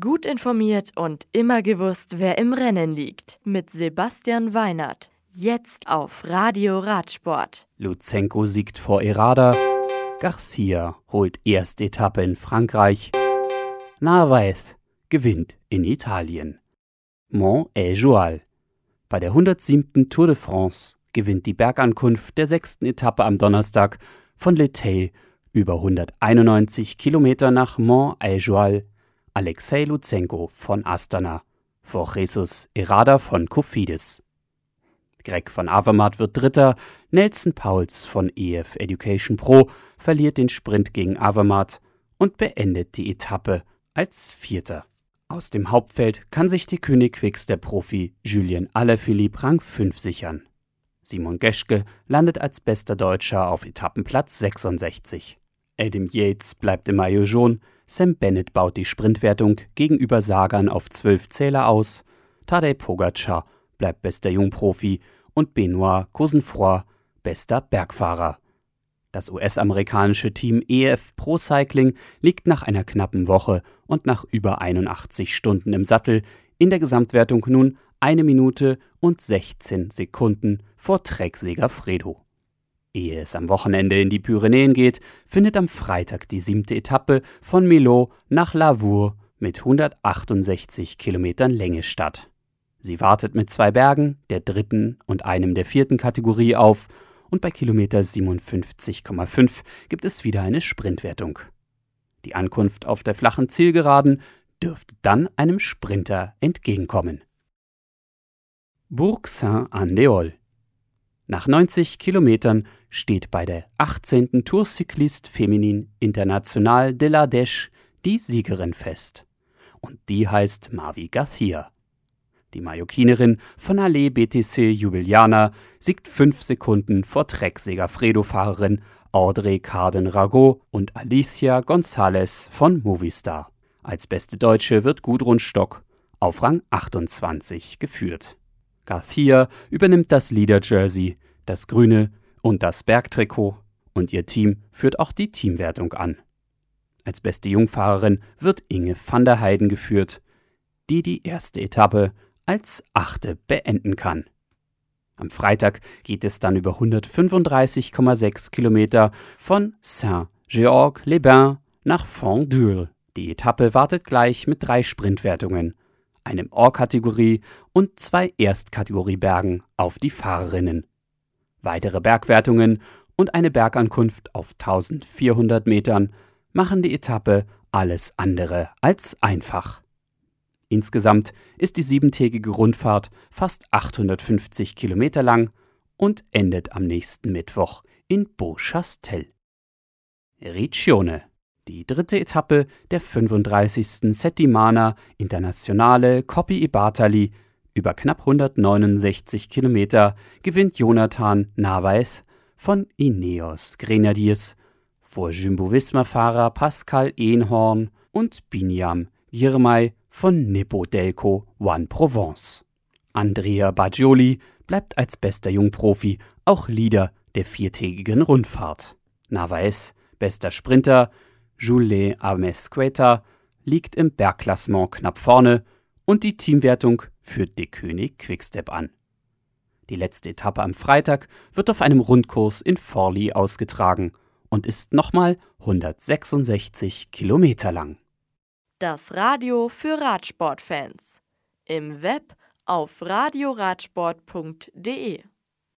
Gut informiert und immer gewusst, wer im Rennen liegt. Mit Sebastian Weinert. Jetzt auf Radio Radsport. Luzenko siegt vor Errada. Garcia holt erste Etappe in Frankreich. Narvaez gewinnt in Italien. Mont Ejual. Bei der 107. Tour de France gewinnt die Bergankunft der sechsten Etappe am Donnerstag von Letay über 191 Kilometer nach Mont Ejual Alexei Luzenko von Astana vor Jesus Errada von Kofidis. Greg von Avermaet wird Dritter, Nelson Pauls von EF Education Pro verliert den Sprint gegen Avermaet und beendet die Etappe als Vierter. Aus dem Hauptfeld kann sich die König der Profi Julien Alaphilippe Rang 5 sichern. Simon Geschke landet als bester Deutscher auf Etappenplatz 66. Adam Yates bleibt im Maillot jaune, Sam Bennett baut die Sprintwertung gegenüber Sagan auf 12 Zähler aus, Tadej Pogacar bleibt bester Jungprofi und Benoit Cosenfroy bester Bergfahrer. Das US-amerikanische Team EF Pro Cycling liegt nach einer knappen Woche und nach über 81 Stunden im Sattel in der Gesamtwertung nun eine Minute und 16 Sekunden vor Trecksieger Fredo. Ehe es am Wochenende in die Pyrenäen geht, findet am Freitag die siebte Etappe von Millau nach Lavour mit 168 Kilometern Länge statt. Sie wartet mit zwei Bergen, der dritten und einem der vierten Kategorie auf und bei Kilometer 57,5 gibt es wieder eine Sprintwertung. Die Ankunft auf der flachen Zielgeraden dürfte dann einem Sprinter entgegenkommen. Bourg Saint-Andéol nach 90 Kilometern steht bei der 18. Tour Cycliste Feminin International de la Dèche die Siegerin fest. Und die heißt Mavi Garcia. Die Mallorquinerin von Allee BTC Jubiliana siegt fünf Sekunden vor Trecksäger-Fredo-Fahrerin Audrey Carden-Rago und Alicia González von Movistar. Als beste Deutsche wird Gudrun Stock auf Rang 28 geführt. Garcia übernimmt das Leader-Jersey, das grüne und das Bergtrikot und ihr Team führt auch die Teamwertung an. Als beste Jungfahrerin wird Inge van der Heiden geführt, die die erste Etappe als achte beenden kann. Am Freitag geht es dann über 135,6 Kilometer von Saint-Georges-les-Bains nach Fondure. Die Etappe wartet gleich mit drei Sprintwertungen einem Or-Kategorie und zwei Erstkategoriebergen auf die Fahrerinnen. Weitere Bergwertungen und eine Bergankunft auf 1400 Metern machen die Etappe alles andere als einfach. Insgesamt ist die siebentägige Rundfahrt fast 850 Kilometer lang und endet am nächsten Mittwoch in Beauchastel. Riccione die dritte Etappe der 35. Settimana Internationale Coppi Bartali über knapp 169 Kilometer gewinnt Jonathan Narvaez von Ineos Grenadiers vor Jumbo-Visma-Fahrer Pascal Ehnhorn und Binyam Girmay von Nippo Delco One Provence. Andrea Baggioli bleibt als bester Jungprofi auch Leader der viertägigen Rundfahrt. Narvaez, bester Sprinter, Jules Amesqueta liegt im Bergklassement knapp vorne und die Teamwertung führt De König Quickstep an. Die letzte Etappe am Freitag wird auf einem Rundkurs in Forli ausgetragen und ist nochmal 166 Kilometer lang. Das Radio für Radsportfans. Im Web auf radioradsport.de